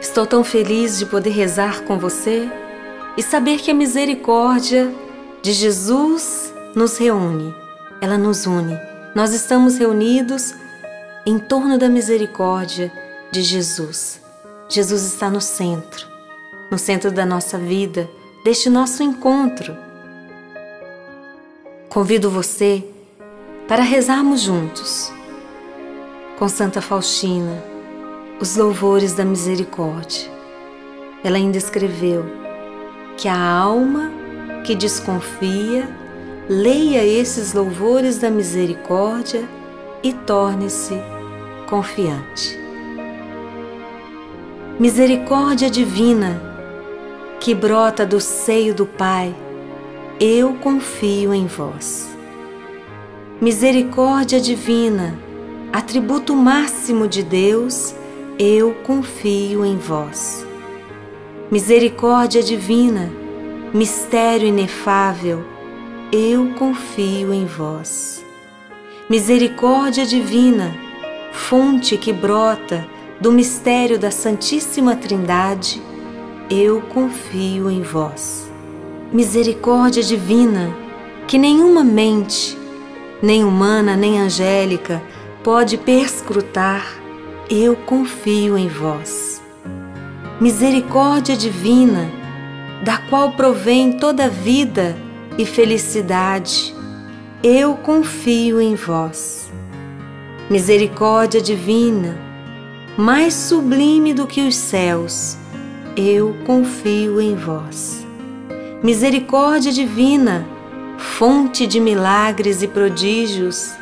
Estou tão feliz de poder rezar com você e saber que a misericórdia de Jesus nos reúne, ela nos une. Nós estamos reunidos em torno da misericórdia de Jesus. Jesus está no centro, no centro da nossa vida, deste nosso encontro. Convido você para rezarmos juntos com Santa Faustina os louvores da misericórdia. Ela ainda escreveu que a alma que desconfia leia esses louvores da misericórdia e torne-se confiante. Misericórdia divina que brota do seio do Pai, eu confio em vós. Misericórdia divina, atributo máximo de Deus, eu confio em vós. Misericórdia divina, mistério inefável, eu confio em vós. Misericórdia divina, fonte que brota do mistério da Santíssima Trindade, eu confio em vós. Misericórdia divina, que nenhuma mente, nem humana nem angélica, pode perscrutar, eu confio em vós. Misericórdia divina, da qual provém toda vida e felicidade, eu confio em vós. Misericórdia divina, mais sublime do que os céus, eu confio em vós. Misericórdia divina, fonte de milagres e prodígios,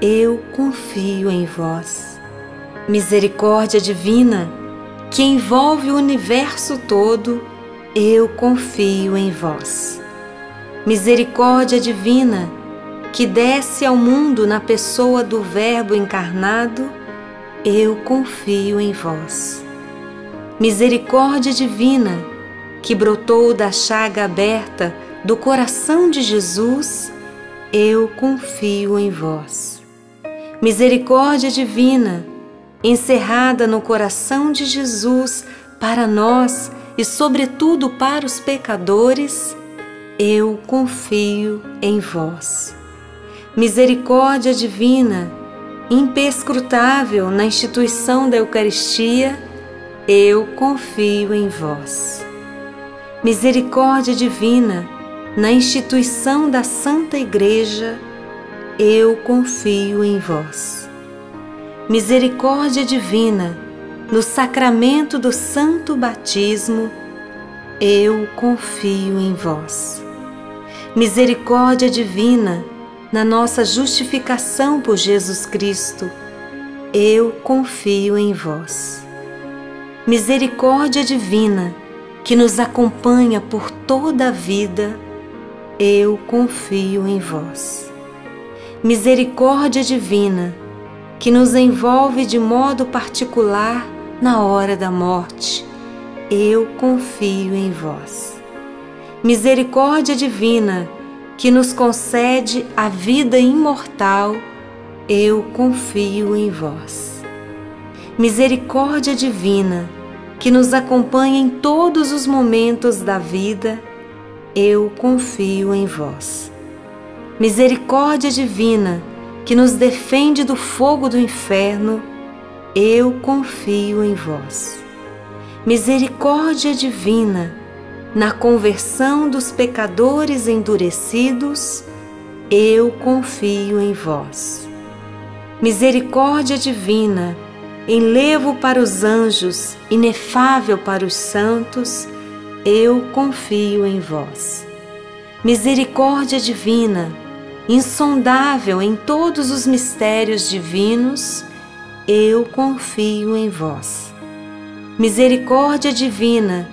eu confio em vós. Misericórdia divina, que envolve o universo todo, eu confio em vós. Misericórdia divina, que desce ao mundo na pessoa do Verbo encarnado, eu confio em vós. Misericórdia divina, que brotou da chaga aberta do coração de Jesus, eu confio em vós. Misericórdia divina, encerrada no coração de Jesus para nós e, sobretudo, para os pecadores, eu confio em vós. Misericórdia divina, impescrutável na instituição da Eucaristia, eu confio em vós. Misericórdia divina, na instituição da Santa Igreja, eu confio em vós. Misericórdia divina, no sacramento do Santo Batismo, eu confio em vós. Misericórdia divina, na nossa justificação por Jesus Cristo, eu confio em vós. Misericórdia divina, que nos acompanha por toda a vida, eu confio em vós. Misericórdia divina, que nos envolve de modo particular na hora da morte, eu confio em vós. Misericórdia divina, que nos concede a vida imortal, eu confio em vós. Misericórdia divina, que nos acompanha em todos os momentos da vida, eu confio em vós. Misericórdia divina, que nos defende do fogo do inferno, eu confio em vós misericórdia divina, na conversão dos pecadores endurecidos, eu confio em vós. Misericórdia divina, enlevo para os anjos, inefável para os santos, eu confio em vós. Misericórdia divina, insondável em todos os mistérios divinos, eu confio em vós misericórdia divina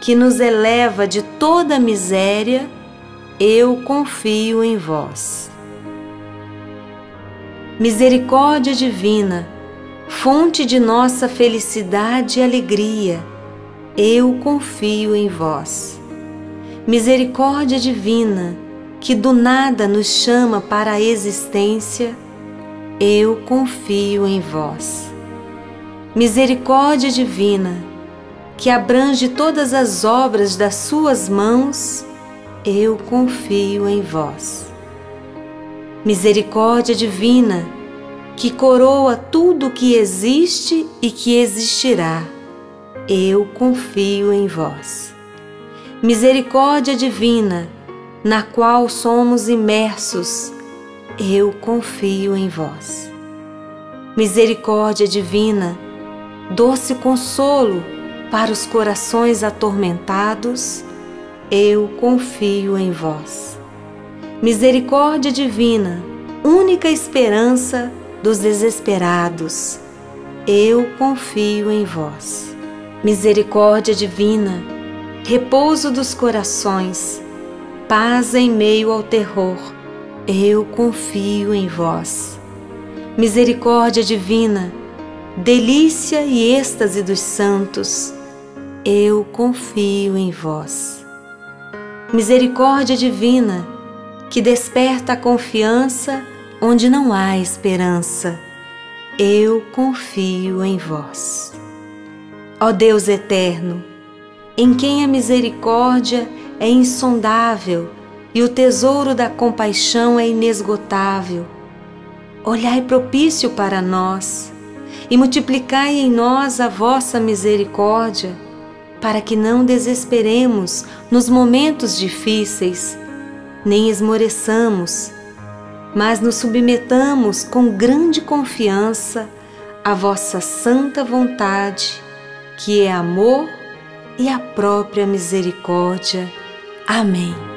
que nos eleva de toda miséria, eu confio em vós. Misericórdia divina, fonte de nossa felicidade e alegria, eu confio em vós. Misericórdia divina, que do nada nos chama para a existência, eu confio em vós. Misericórdia divina, que abrange todas as obras das Suas mãos, eu confio em vós. Misericórdia divina, que coroa tudo que existe e que existirá, eu confio em vós. Misericórdia divina, na qual somos imersos, eu confio em vós. Misericórdia divina, doce consolo para os corações atormentados, eu confio em vós. Misericórdia divina, única esperança dos desesperados, eu confio em vós. Misericórdia divina, repouso dos corações, paz em meio ao terror, eu confio em vós. Misericórdia divina, delícia e êxtase dos santos, eu confio em vós. Misericórdia divina, que desperta a confiança onde não há esperança, eu confio em vós. Ó Deus eterno, em quem a misericórdia é insondável e o tesouro da compaixão é inesgotável, olhai propício para nós e multiplicai em nós a vossa misericórdia, para que não desesperemos nos momentos difíceis, nem esmoreçamos, mas nos submetamos com grande confiança à vossa santa vontade, que é amor e a própria misericórdia. Amém.